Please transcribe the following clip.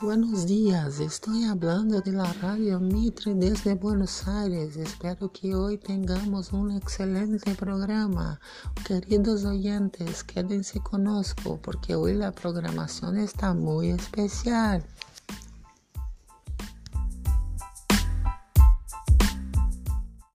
Buenos dias, estou hablando de la radio Mitre desde Buenos Aires. Espero que hoje tengamos um excelente programa. Queridos oyentes, quédense conosco porque hoje a programação está muito especial.